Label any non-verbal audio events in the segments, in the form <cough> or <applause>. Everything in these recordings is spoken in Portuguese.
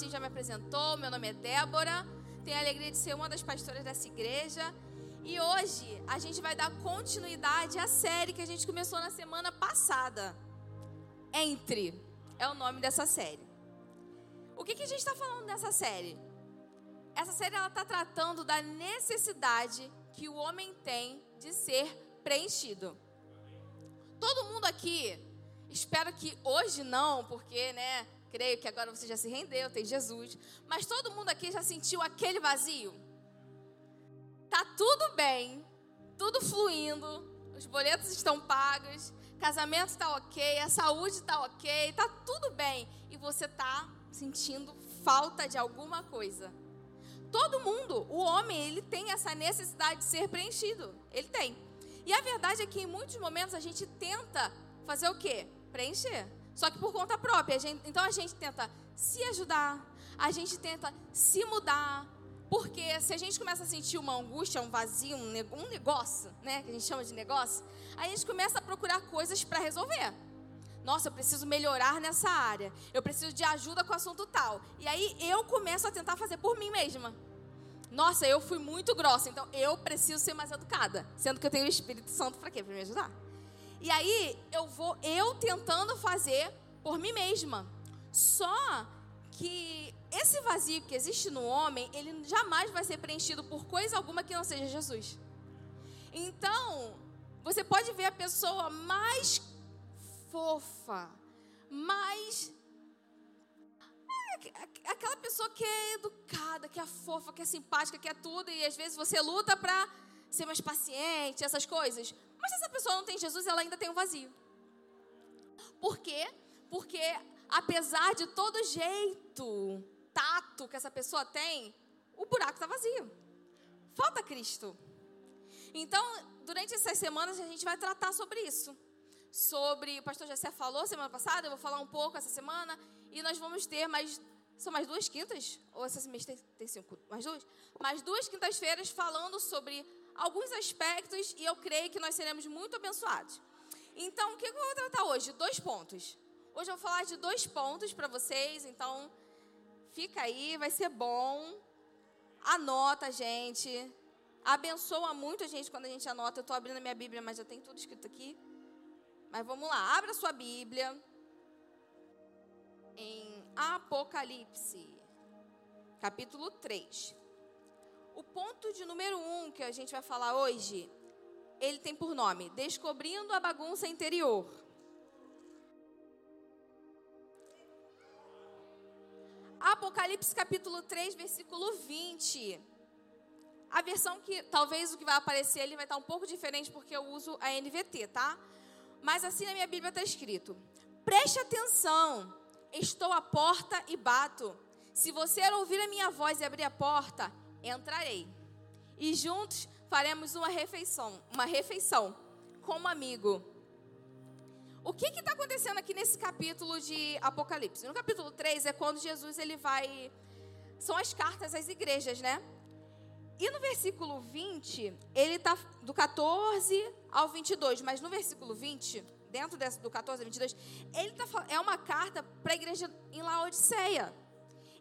Marcinho já me apresentou. Meu nome é Débora. Tenho a alegria de ser uma das pastoras dessa igreja. E hoje a gente vai dar continuidade à série que a gente começou na semana passada. Entre é o nome dessa série. O que, que a gente está falando nessa série? Essa série ela está tratando da necessidade que o homem tem de ser preenchido. Todo mundo aqui, espero que hoje não, porque, né, creio que agora você já se rendeu, tem Jesus. Mas todo mundo aqui já sentiu aquele vazio? Tá tudo bem, tudo fluindo, os boletos estão pagos, casamento está ok, a saúde está ok, tá tudo bem. E você tá sentindo falta de alguma coisa. Todo mundo, o homem, ele tem essa necessidade de ser preenchido. Ele tem. E a verdade é que em muitos momentos a gente tenta fazer o quê? Preencher. Só que por conta própria. A gente, então a gente tenta se ajudar, a gente tenta se mudar. Porque se a gente começa a sentir uma angústia, um vazio, um negócio, né? Que a gente chama de negócio, a gente começa a procurar coisas para resolver. Nossa, eu preciso melhorar nessa área. Eu preciso de ajuda com o assunto tal. E aí eu começo a tentar fazer por mim mesma. Nossa, eu fui muito grossa, então eu preciso ser mais educada. Sendo que eu tenho o Espírito Santo para quê? Para me ajudar. E aí eu vou eu tentando fazer por mim mesma. Só que esse vazio que existe no homem, ele jamais vai ser preenchido por coisa alguma que não seja Jesus. Então, você pode ver a pessoa mais fofa, mais aquela pessoa que é educada, que é fofa, que é simpática, que é tudo, e às vezes você luta para ser mais paciente, essas coisas. Mas se essa pessoa não tem Jesus, ela ainda tem um vazio. Por quê? Porque apesar de todo jeito, tato que essa pessoa tem, o buraco está vazio. Falta Cristo. Então, durante essas semanas, a gente vai tratar sobre isso. Sobre, o pastor Jessé falou semana passada, eu vou falar um pouco essa semana, e nós vamos ter mais são mais duas quintas? Ou esse mês tem, tem cinco? Mais duas? Mais duas quintas-feiras falando sobre alguns aspectos e eu creio que nós seremos muito abençoados. Então, o que eu vou tratar hoje? Dois pontos. Hoje eu vou falar de dois pontos para vocês, então fica aí, vai ser bom. Anota, gente. Abençoa muito a gente quando a gente anota. Eu estou abrindo a minha Bíblia, mas já tem tudo escrito aqui. Mas vamos lá, abra sua Bíblia. Em Apocalipse, capítulo 3. O ponto de número 1 um que a gente vai falar hoje, ele tem por nome Descobrindo a bagunça interior. Apocalipse capítulo 3, versículo 20. A versão que talvez o que vai aparecer ali vai estar um pouco diferente porque eu uso a NVT, tá? Mas assim na minha Bíblia está escrito: Preste atenção Estou à porta e bato. Se você ouvir a minha voz e abrir a porta, entrarei. E juntos faremos uma refeição, uma refeição como amigo. O que está acontecendo aqui nesse capítulo de Apocalipse? No capítulo 3 é quando Jesus ele vai. São as cartas às igrejas, né? E no versículo 20, ele está do 14 ao 22, mas no versículo 20, dentro dessa, do 14 a 22, ele tá, é uma carta para a igreja em Laodiceia.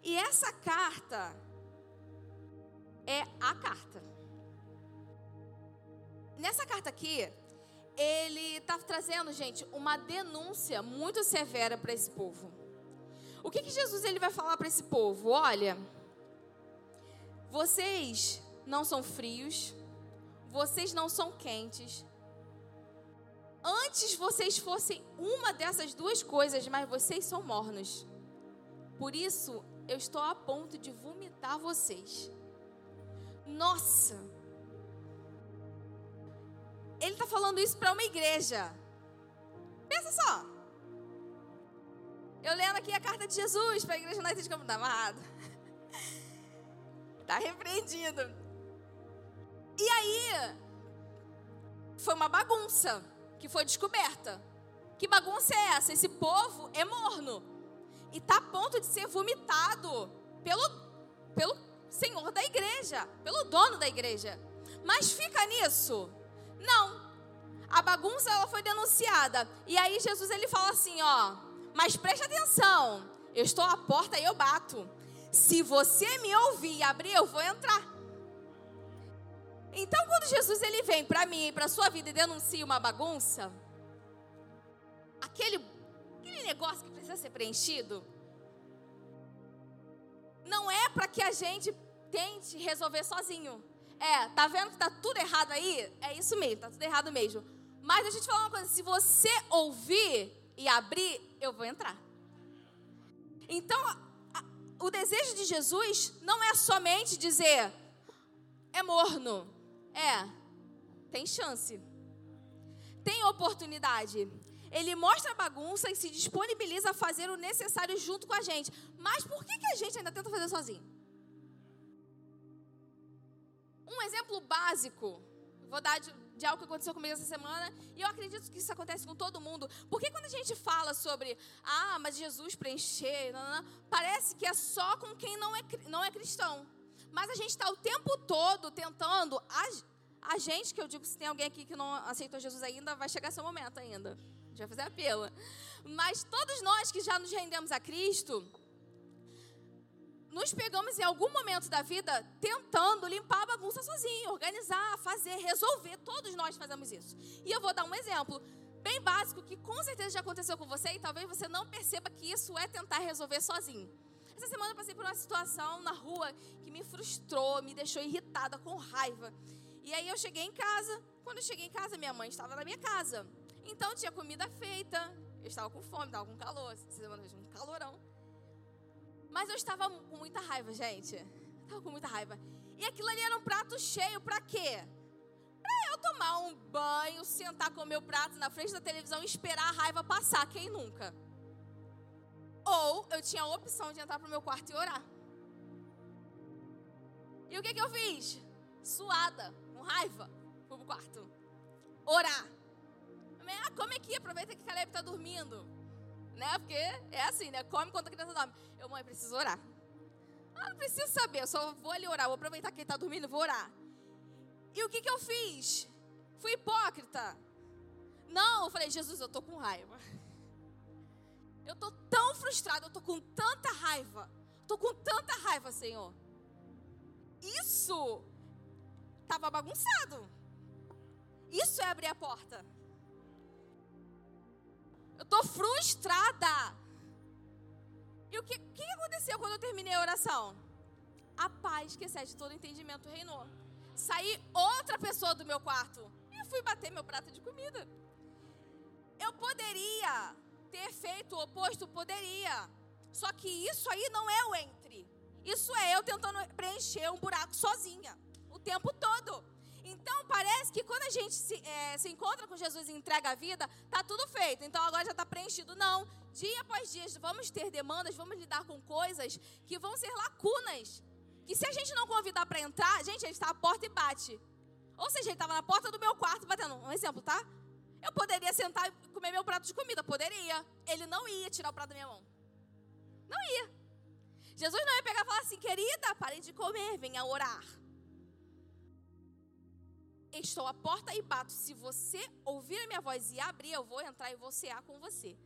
E essa carta é a carta. Nessa carta aqui, ele está trazendo, gente, uma denúncia muito severa para esse povo. O que, que Jesus ele vai falar para esse povo? Olha, vocês não são frios, vocês não são quentes, Antes vocês fossem uma dessas duas coisas, mas vocês são mornos. Por isso, eu estou a ponto de vomitar vocês. Nossa! Ele está falando isso para uma igreja. Pensa só. Eu lendo aqui a carta de Jesus para a igreja United de Campo da Amado. Está <laughs> repreendido. E aí, foi uma bagunça que foi descoberta. Que bagunça é essa? Esse povo é morno e está a ponto de ser vomitado pelo, pelo senhor da igreja, pelo dono da igreja. Mas fica nisso? Não. A bagunça ela foi denunciada. E aí Jesus ele fala assim, ó, mas preste atenção. Eu estou à porta e eu bato. Se você me ouvir e abrir, eu vou entrar. Então, quando Jesus ele vem para mim e para sua vida e denuncia uma bagunça, aquele, aquele negócio que precisa ser preenchido, não é para que a gente tente resolver sozinho. É, tá vendo que tá tudo errado aí? É isso mesmo, tá tudo errado mesmo. Mas a gente fala uma coisa: se você ouvir e abrir, eu vou entrar. Então, a, o desejo de Jesus não é somente dizer, é morno. É, tem chance. Tem oportunidade. Ele mostra a bagunça e se disponibiliza a fazer o necessário junto com a gente. Mas por que, que a gente ainda tenta fazer sozinho? Um exemplo básico, vou dar de, de, algo que aconteceu comigo essa semana, e eu acredito que isso acontece com todo mundo. Porque quando a gente fala sobre, ah, mas Jesus preencher, não, não, não, parece que é só com quem não é, não é cristão. Mas a gente está o tempo todo tentando, a, gente, que eu digo, se tem alguém aqui que não aceitou Jesus ainda, vai chegar seu momento ainda vai fazer apelo. Mas todos nós que já nos rendemos a Cristo, nos pegamos em algum momento da vida tentando limpar a bagunça sozinho, organizar, fazer, resolver. Todos nós fazemos isso. E eu vou dar um exemplo bem básico que com certeza já aconteceu com você e talvez você não perceba que isso é tentar resolver sozinho. Essa semana eu passei por uma situação na rua que me frustrou, me deixou irritada, com raiva. E aí eu cheguei em casa. Quando eu cheguei em casa, minha mãe estava na minha casa. Então tinha comida feita. Eu estava com fome, estava com calor. Um calorão. Mas eu estava com muita raiva, gente. Estava com muita raiva. E aquilo ali era um prato cheio para quê? Para eu tomar um banho, sentar com o meu prato na frente da televisão e esperar a raiva passar. Quem nunca? Ou eu tinha a opção de entrar para o meu quarto e orar. E o que, que eu fiz? Suada, com raiva, fui pro quarto. Orar. Ah, come aqui, aproveita que Caleb está dormindo. Né? Porque é assim, né? Come quando a criança dorme. Eu, mãe, preciso orar. Ah, não preciso saber, eu só vou ali orar. Vou aproveitar que ele está dormindo vou orar. E o que, que eu fiz? Fui hipócrita. Não, eu falei, Jesus, eu tô com raiva. Eu tô tão frustrada, eu tô com tanta raiva. Tô com tanta raiva, Senhor. Isso estava bagunçado. Isso é abrir a porta. Eu estou frustrada. E o que, que aconteceu quando eu terminei a oração? A paz que excede todo entendimento reinou. Saí outra pessoa do meu quarto e fui bater meu prato de comida. Eu poderia ter feito o oposto, poderia. Só que isso aí não é o entre. Isso é eu tentando preencher um buraco sozinha o tempo todo. Então parece que quando a gente se, é, se encontra com Jesus e entrega a vida, tá tudo feito. Então agora já está preenchido. Não. Dia após dia vamos ter demandas, vamos lidar com coisas que vão ser lacunas. Que se a gente não convidar para entrar, gente, ele está à porta e bate. Ou seja, ele estava na porta do meu quarto batendo. Um exemplo, tá? Eu poderia sentar e comer meu prato de comida, poderia. Ele não ia tirar o prato da minha mão. Não ia. Jesus não ia pegar e falar assim, querida, pare de comer, venha orar. Estou à porta e bato. Se você ouvir a minha voz e abrir, eu vou entrar e vou cear com você.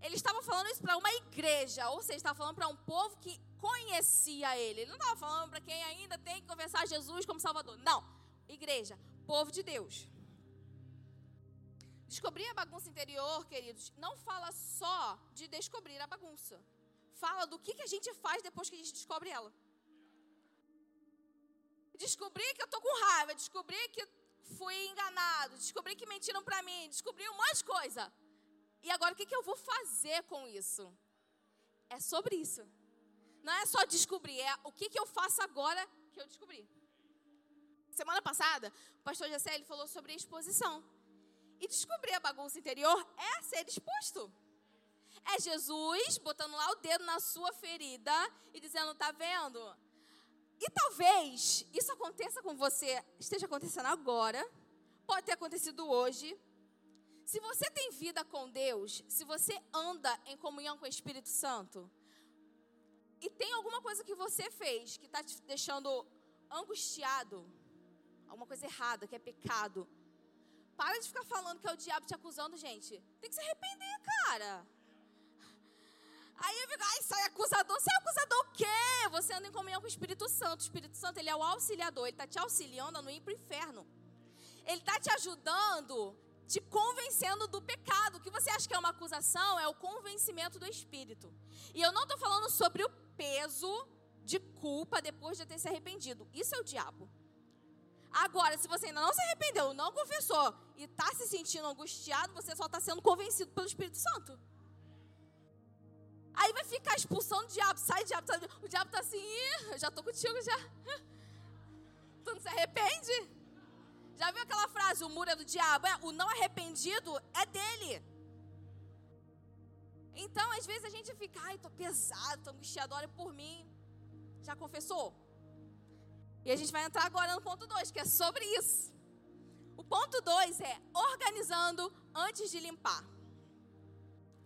Ele estava falando isso para uma igreja, ou seja, estava falando para um povo que conhecia ele. Ele não estava falando para quem ainda tem que confessar Jesus como Salvador. Não. Igreja, povo de Deus. Descobrir a bagunça interior, queridos, não fala só de descobrir a bagunça. Fala do que, que a gente faz depois que a gente descobre ela. Descobri que eu tô com raiva, descobri que fui enganado, descobri que mentiram para mim, descobri um monte de coisa. E agora o que, que eu vou fazer com isso? É sobre isso. Não é só descobrir, é o que, que eu faço agora que eu descobri. Semana passada, o pastor Jessé ele falou sobre exposição. E descobrir a bagunça interior é ser exposto. É Jesus botando lá o dedo na sua ferida e dizendo: tá vendo? E talvez isso aconteça com você, esteja acontecendo agora, pode ter acontecido hoje. Se você tem vida com Deus, se você anda em comunhão com o Espírito Santo, e tem alguma coisa que você fez que está te deixando angustiado, alguma coisa errada, que é pecado, para de ficar falando que é o diabo te acusando, gente. Tem que se arrepender, cara. Aí eu fico, ai, sai acusador. Você é acusador o quê? Você anda em comunhão com o Espírito Santo. O Espírito Santo, ele é o auxiliador. Ele está te auxiliando a não ir para o inferno. Ele está te ajudando, te convencendo do pecado. O que você acha que é uma acusação é o convencimento do Espírito. E eu não estou falando sobre o peso de culpa depois de ter se arrependido. Isso é o diabo. Agora, se você ainda não se arrependeu, não confessou e está se sentindo angustiado, você só está sendo convencido pelo Espírito Santo. Aí vai ficar expulsando o diabo, sai diabo, sai, o diabo está assim, eu já estou contigo já. <laughs> Tu não se arrepende? Já viu aquela frase, o muro é do diabo? É, o não arrependido é dele. Então, às vezes a gente fica, ai, tô pesado, tô angustiado, olha por mim. Já confessou? E a gente vai entrar agora no ponto 2, que é sobre isso. O ponto 2 é organizando antes de limpar.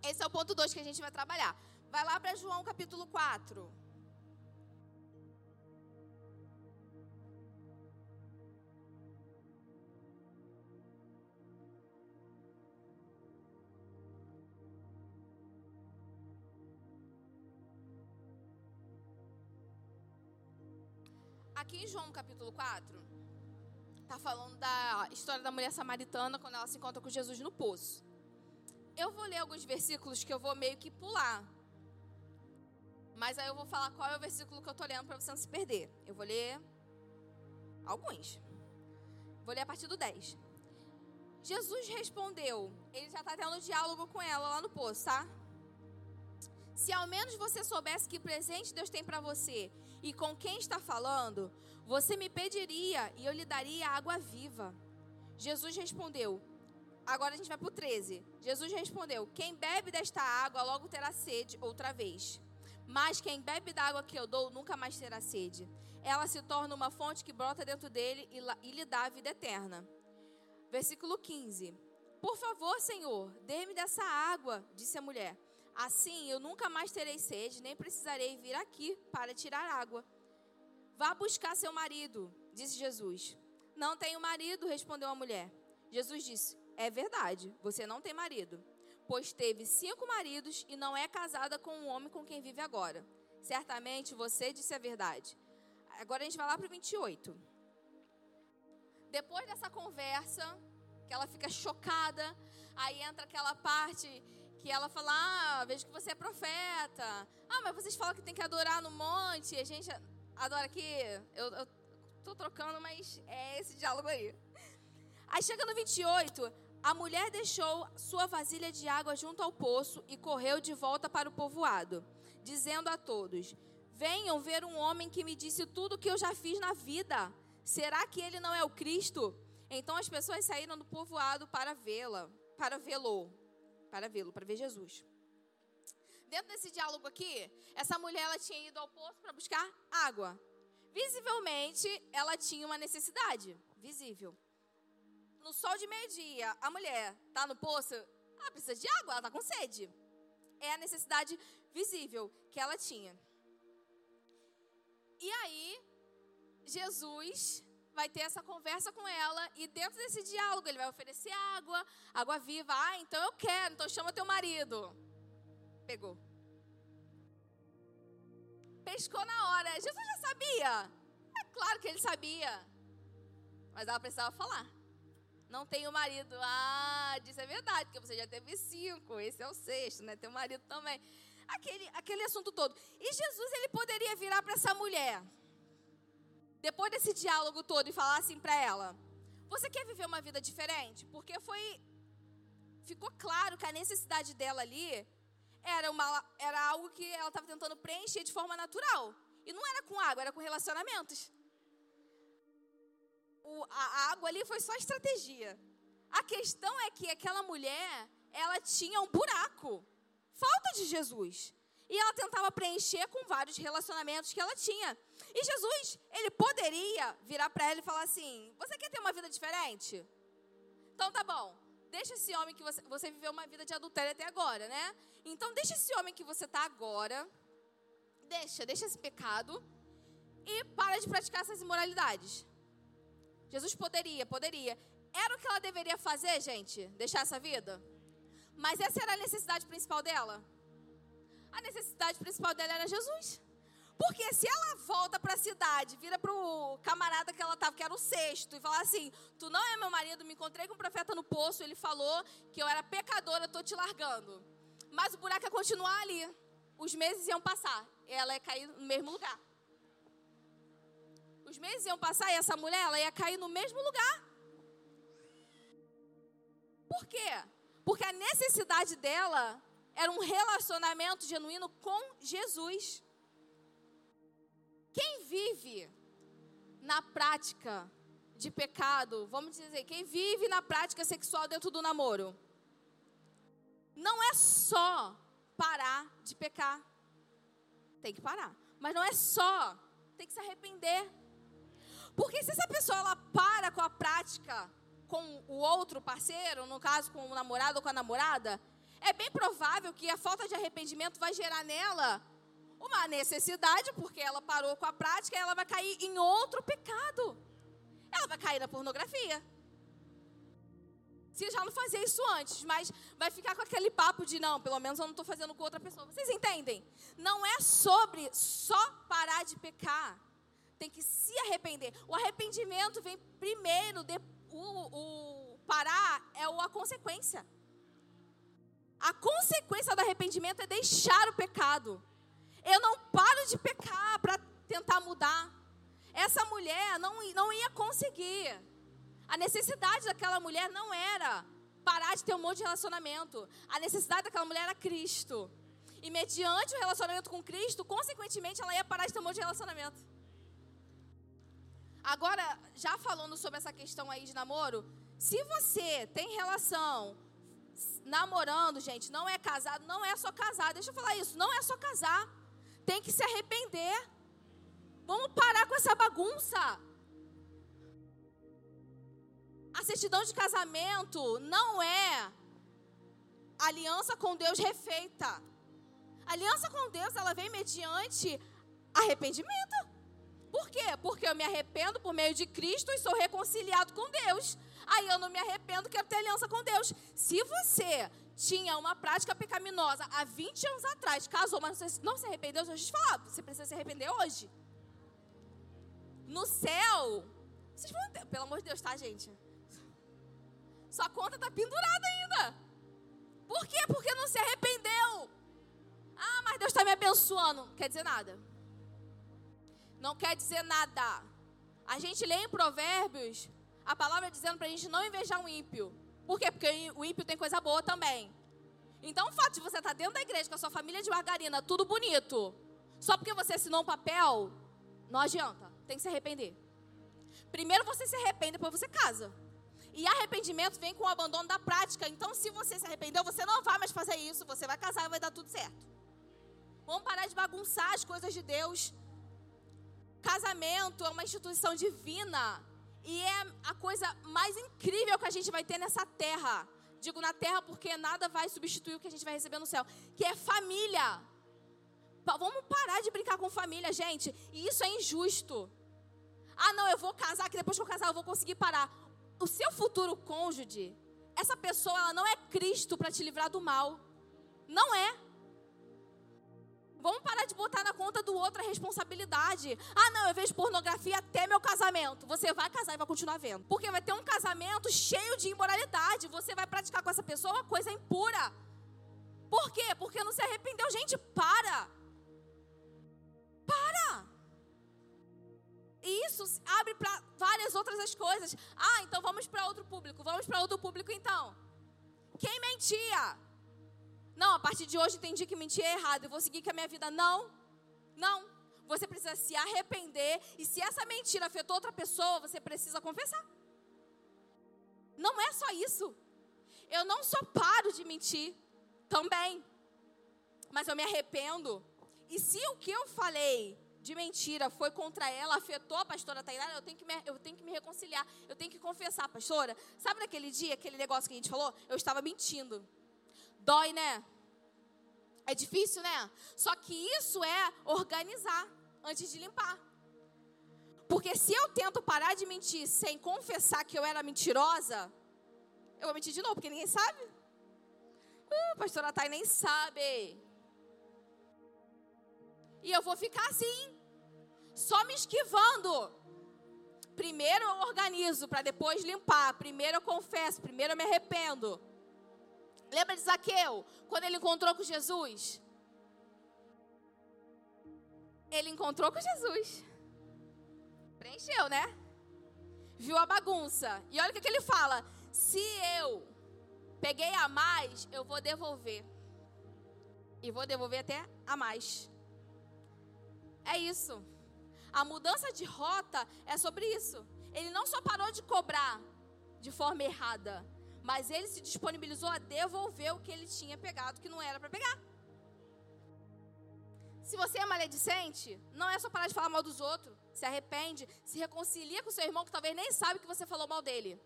Esse é o ponto 2 que a gente vai trabalhar. Vai lá para João capítulo 4. Aqui em João capítulo 4, está falando da história da mulher samaritana quando ela se encontra com Jesus no poço. Eu vou ler alguns versículos que eu vou meio que pular. Mas aí eu vou falar qual é o versículo que eu estou lendo para você não se perder. Eu vou ler alguns. Vou ler a partir do 10. Jesus respondeu. Ele já está tendo um diálogo com ela lá no poço, tá? Se ao menos você soubesse que presente Deus tem para você e com quem está falando, você me pediria e eu lhe daria água viva. Jesus respondeu. Agora a gente vai para o 13. Jesus respondeu: Quem bebe desta água logo terá sede outra vez. Mas quem bebe da água que eu dou nunca mais terá sede. Ela se torna uma fonte que brota dentro dele e, lhe dá a vida eterna. Versículo 15. Por favor, Senhor, dê-me dessa água, disse a mulher. Assim eu nunca mais terei sede, nem precisarei vir aqui para tirar água. Vá buscar seu marido, disse Jesus. Não tenho marido, respondeu a mulher. Jesus disse: É verdade, você não tem marido, pois teve cinco maridos e não é casada com o homem com quem vive agora. Certamente você disse a verdade. Agora a gente vai lá para o 28. Depois dessa conversa, que ela fica chocada, aí entra aquela parte que ela fala: Ah, vejo que você é profeta. Ah, mas vocês falam que tem que adorar no monte. A gente adora aqui. Eu, eu tô trocando, mas é esse diálogo aí. Aí chega no 28. A mulher deixou sua vasilha de água junto ao poço e correu de volta para o povoado, dizendo a todos: Venham ver um homem que me disse tudo o que eu já fiz na vida. Será que ele não é o Cristo? Então as pessoas saíram do povoado para vê-la, para vê-lo para vê-lo, para ver Jesus. Dentro desse diálogo aqui, essa mulher ela tinha ido ao poço para buscar água. Visivelmente, ela tinha uma necessidade visível. No sol de meio-dia, a mulher está no poço, ela precisa de água, ela está com sede. É a necessidade visível que ela tinha. E aí, Jesus vai ter essa conversa com ela e dentro desse diálogo ele vai oferecer água, água viva. Ah, então eu quero, então chama teu marido. Pegou. Pescou na hora. Jesus já sabia. É claro que ele sabia. Mas ela precisava falar. Não tenho marido. Ah, disse é verdade, porque você já teve cinco. Esse é o sexto, né? Tem marido também. Aquele, aquele assunto todo. E Jesus, ele poderia virar para essa mulher depois desse diálogo todo e falar assim para ela: Você quer viver uma vida diferente? Porque foi. Ficou claro que a necessidade dela ali era, uma, era algo que ela estava tentando preencher de forma natural. E não era com água, era com relacionamentos. O, a, água ali foi só estratégia. A questão é que aquela mulher, ela tinha um buraco. Falta de Jesus. E ela tentava preencher com vários relacionamentos que ela tinha. E Jesus, ele poderia virar para ela e falar assim: Você quer ter uma vida diferente? Então tá bom. Deixa esse homem que você, você viveu uma vida de adultério até agora, né? Então deixa esse homem que você tá agora. Deixa, deixa esse pecado. E para de praticar essas imoralidades. Jesus poderia, poderia. Era o que ela deveria fazer, gente? Deixar essa vida? Mas essa era a necessidade principal dela? A necessidade principal dela era Jesus. Porque se ela volta para a cidade, vira para o camarada que ela estava, que era o sexto, e fala assim: Tu não é meu marido, me encontrei com o profeta no poço, ele falou que eu era pecadora, estou te largando. Mas o buraco ia continuar ali. Os meses iam passar, ela ia cair no mesmo lugar. Os meses iam passar e essa mulher ela ia cair no mesmo lugar. Por quê? Porque a necessidade dela era um relacionamento genuíno com Jesus. Quem vive na prática de pecado, vamos dizer, quem vive na prática sexual dentro do namoro, não é só parar de pecar. Tem que parar. Mas não é só, tem que se arrepender. Porque se essa pessoa ela para com a prática com o outro parceiro, no caso com o namorado ou com a namorada, é bem provável que a falta de arrependimento vai gerar nela uma necessidade, porque ela parou com a prática e ela vai cair em outro pecado. Ela vai cair na pornografia. Se já não fazia isso antes, mas vai ficar com aquele papo de não, pelo menos eu não estou fazendo com outra pessoa. Vocês entendem? Não é sobre só parar de pecar. Tem que se arrepender. O arrependimento vem primeiro, de, o, o parar é a consequência. A consequência do arrependimento é deixar o pecado. Eu não paro de pecar para tentar mudar. Essa mulher não, não ia conseguir. A necessidade daquela mulher não era parar de ter um monte de relacionamento. A necessidade daquela mulher era Cristo. E mediante o relacionamento com Cristo, consequentemente, ela ia parar de ter um monte de relacionamento. Agora, já falando sobre essa questão aí de namoro, se você tem relação namorando, gente, não é casado, não é só casar. Deixa eu falar isso, não é só casar. Tem que se arrepender. Vamos parar com essa bagunça. A certidão de casamento não é aliança com Deus refeita. A aliança com Deus, ela vem mediante arrependimento. Por quê? Porque eu me arrependo por meio de Cristo e sou reconciliado com Deus. Aí eu não me arrependo, quero ter aliança com Deus. Se você tinha uma prática pecaminosa há 20 anos atrás, casou, mas não se arrependeu, eu te falar, você precisa se arrepender hoje. No céu, vocês vão ter, pelo amor de Deus, tá, gente? Sua conta tá pendurada ainda. Por quê? Porque não se arrependeu. Ah, mas Deus está me abençoando. Quer dizer nada. Não quer dizer nada. A gente lê em Provérbios a palavra dizendo para a gente não invejar um ímpio. Por quê? Porque o ímpio tem coisa boa também. Então, o fato de você estar tá dentro da igreja com a sua família de margarina, tudo bonito, só porque você assinou um papel, não adianta. Tem que se arrepender. Primeiro você se arrepende, depois você casa. E arrependimento vem com o abandono da prática. Então, se você se arrependeu, você não vai mais fazer isso. Você vai casar e vai dar tudo certo. Vamos parar de bagunçar as coisas de Deus. Casamento é uma instituição divina. E é a coisa mais incrível que a gente vai ter nessa terra. Digo na terra porque nada vai substituir o que a gente vai receber no céu. Que é família. Vamos parar de brincar com família, gente. E isso é injusto. Ah, não, eu vou casar, que depois que eu casar eu vou conseguir parar. O seu futuro cônjuge, essa pessoa, ela não é Cristo para te livrar do mal. Não é. Vamos parar de botar na conta do outro a responsabilidade. Ah, não, eu vejo pornografia até meu casamento. Você vai casar e vai continuar vendo. Porque vai ter um casamento cheio de imoralidade. Você vai praticar com essa pessoa uma coisa impura. Por quê? Porque não se arrependeu. Gente, para. Para. E isso abre para várias outras as coisas. Ah, então vamos para outro público. Vamos para outro público então. Quem mentia? Não, a partir de hoje entendi que mentir é errado. Eu vou seguir com a minha vida. Não, não. Você precisa se arrepender. E se essa mentira afetou outra pessoa, você precisa confessar. Não é só isso. Eu não só paro de mentir também. Mas eu me arrependo. E se o que eu falei de mentira foi contra ela, afetou a pastora Tainara, eu tenho que me, eu tenho que me reconciliar. Eu tenho que confessar, pastora. Sabe naquele dia, aquele negócio que a gente falou? Eu estava mentindo. Dói, né? É difícil, né? Só que isso é organizar antes de limpar. Porque se eu tento parar de mentir sem confessar que eu era mentirosa, eu vou mentir de novo, porque ninguém sabe. Uh, pastora Thay nem sabe. E eu vou ficar assim, só me esquivando. Primeiro eu organizo para depois limpar. Primeiro eu confesso, primeiro eu me arrependo. Lembra de Zaqueu, quando ele encontrou com Jesus? Ele encontrou com Jesus. Preencheu, né? Viu a bagunça. E olha o que, que ele fala: se eu peguei a mais, eu vou devolver. E vou devolver até a mais. É isso. A mudança de rota é sobre isso. Ele não só parou de cobrar de forma errada, mas ele se disponibilizou a devolver o que ele tinha pegado que não era para pegar. Se você é maledicente, não é só parar de falar mal dos outros. Se arrepende, se reconcilia com seu irmão que talvez nem sabe que você falou mal dele.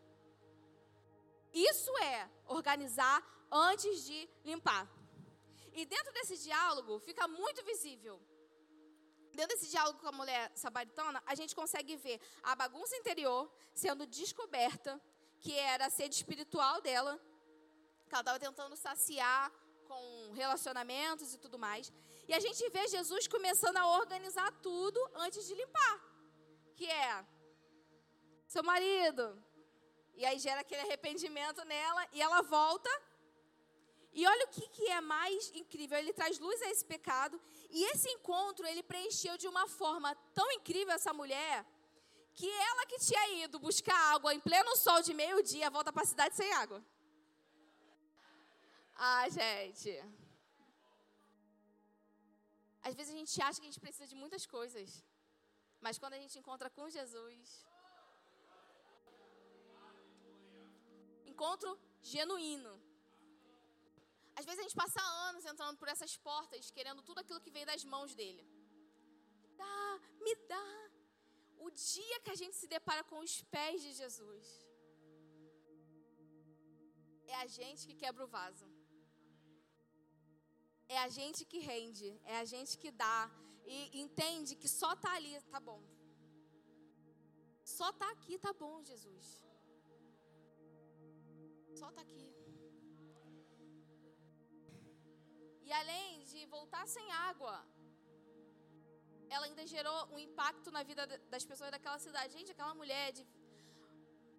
Isso é organizar antes de limpar. E dentro desse diálogo fica muito visível. Dentro desse diálogo com a mulher sabaritana, a gente consegue ver a bagunça interior sendo descoberta, que era a sede espiritual dela, que ela estava tentando saciar com relacionamentos e tudo mais. E a gente vê Jesus começando a organizar tudo antes de limpar. Que é seu marido. E aí gera aquele arrependimento nela e ela volta. E olha o que, que é mais incrível, ele traz luz a esse pecado. E esse encontro ele preencheu de uma forma tão incrível essa mulher, que ela que tinha ido buscar água em pleno sol de meio-dia, volta para a cidade sem água. Ah, gente. Às vezes a gente acha que a gente precisa de muitas coisas. Mas quando a gente encontra com Jesus, encontro genuíno. Às vezes a gente passa anos entrando por essas portas, querendo tudo aquilo que veio das mãos dele. Dá, me dá. O dia que a gente se depara com os pés de Jesus, é a gente que quebra o vaso. É a gente que rende, é a gente que dá e entende que só tá ali, tá bom. Só tá aqui, tá bom, Jesus. Só tá aqui. E além de voltar sem água, ela ainda gerou um impacto na vida das pessoas daquela cidade. Gente, aquela mulher de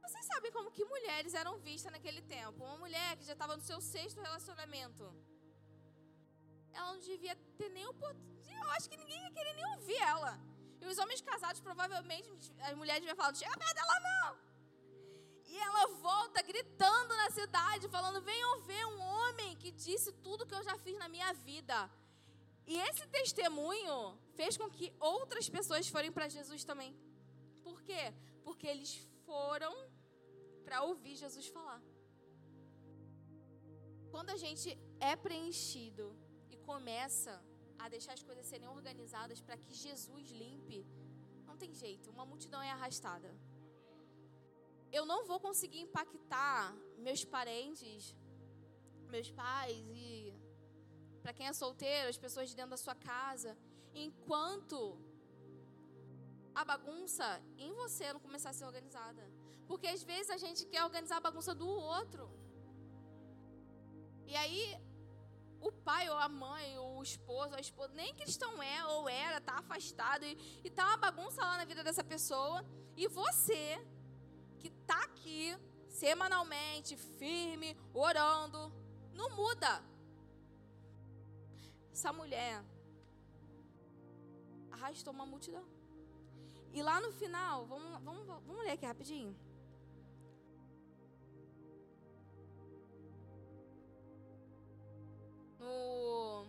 vocês sabem como que mulheres eram vistas naquele tempo? Uma mulher que já estava no seu sexto relacionamento ela não devia ter nem oportunidade. Eu acho que ninguém ia querer nem ouvir ela. E os homens casados, provavelmente, as mulheres deviam falar: chega perto dela, não. E ela volta gritando na cidade, falando: venham ver um homem que disse tudo que eu já fiz na minha vida. E esse testemunho fez com que outras pessoas forem para Jesus também. Por quê? Porque eles foram para ouvir Jesus falar. Quando a gente é preenchido começa a deixar as coisas serem organizadas para que Jesus limpe, não tem jeito, uma multidão é arrastada. Eu não vou conseguir impactar meus parentes, meus pais e para quem é solteiro, as pessoas de dentro da sua casa, enquanto a bagunça em você não começar a ser organizada. Porque às vezes a gente quer organizar a bagunça do outro. E aí o pai ou a mãe ou o esposo, a esposa, nem cristão é ou era, tá afastado e, e tá uma bagunça lá na vida dessa pessoa. E você que tá aqui semanalmente, firme, orando, não muda. Essa mulher arrastou uma multidão. E lá no final, vamos, vamos, vamos ler aqui rapidinho. no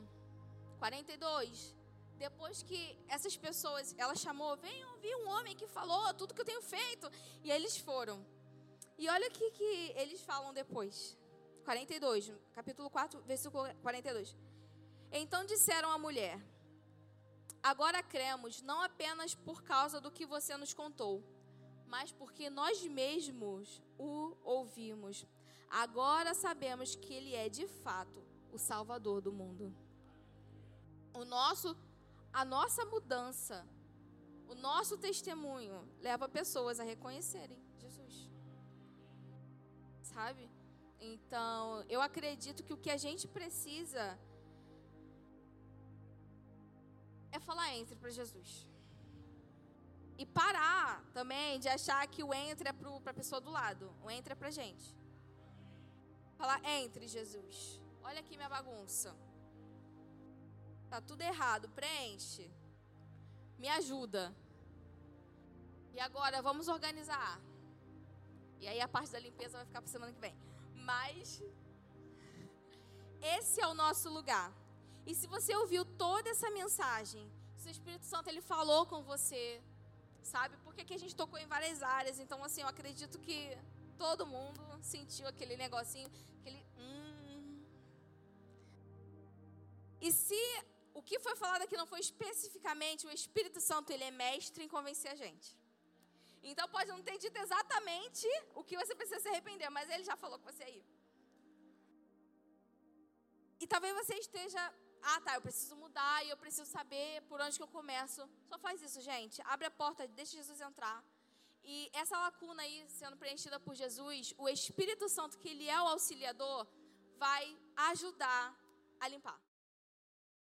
42, depois que essas pessoas, ela chamou, venham ouvir um homem que falou tudo que eu tenho feito. E eles foram. E olha o que, que eles falam depois. 42, capítulo 4, versículo 42. Então disseram à mulher: Agora cremos, não apenas por causa do que você nos contou, mas porque nós mesmos o ouvimos. Agora sabemos que ele é de fato o Salvador do mundo. O nosso, a nossa mudança, o nosso testemunho leva pessoas a reconhecerem Jesus. Sabe? Então, eu acredito que o que a gente precisa é falar entre para Jesus. E parar também de achar que o entre é para a pessoa do lado. O entre é para gente. Falar entre Jesus. Olha aqui minha bagunça. Tá tudo errado. Preenche. Me ajuda. E agora vamos organizar. E aí a parte da limpeza vai ficar para semana que vem. Mas esse é o nosso lugar. E se você ouviu toda essa mensagem, se o Espírito Santo ele falou com você, sabe? Porque aqui a gente tocou em várias áreas, então assim, eu acredito que todo mundo sentiu aquele negocinho, aquele hum. E se o que foi falado aqui não foi especificamente, o Espírito Santo ele é mestre em convencer a gente. Então pode não ter dito exatamente o que você precisa se arrepender, mas ele já falou com você aí. E talvez você esteja, ah tá, eu preciso mudar e eu preciso saber por onde que eu começo. Só faz isso, gente. Abre a porta, deixa Jesus entrar. E essa lacuna aí sendo preenchida por Jesus, o Espírito Santo, que ele é o auxiliador, vai ajudar a limpar.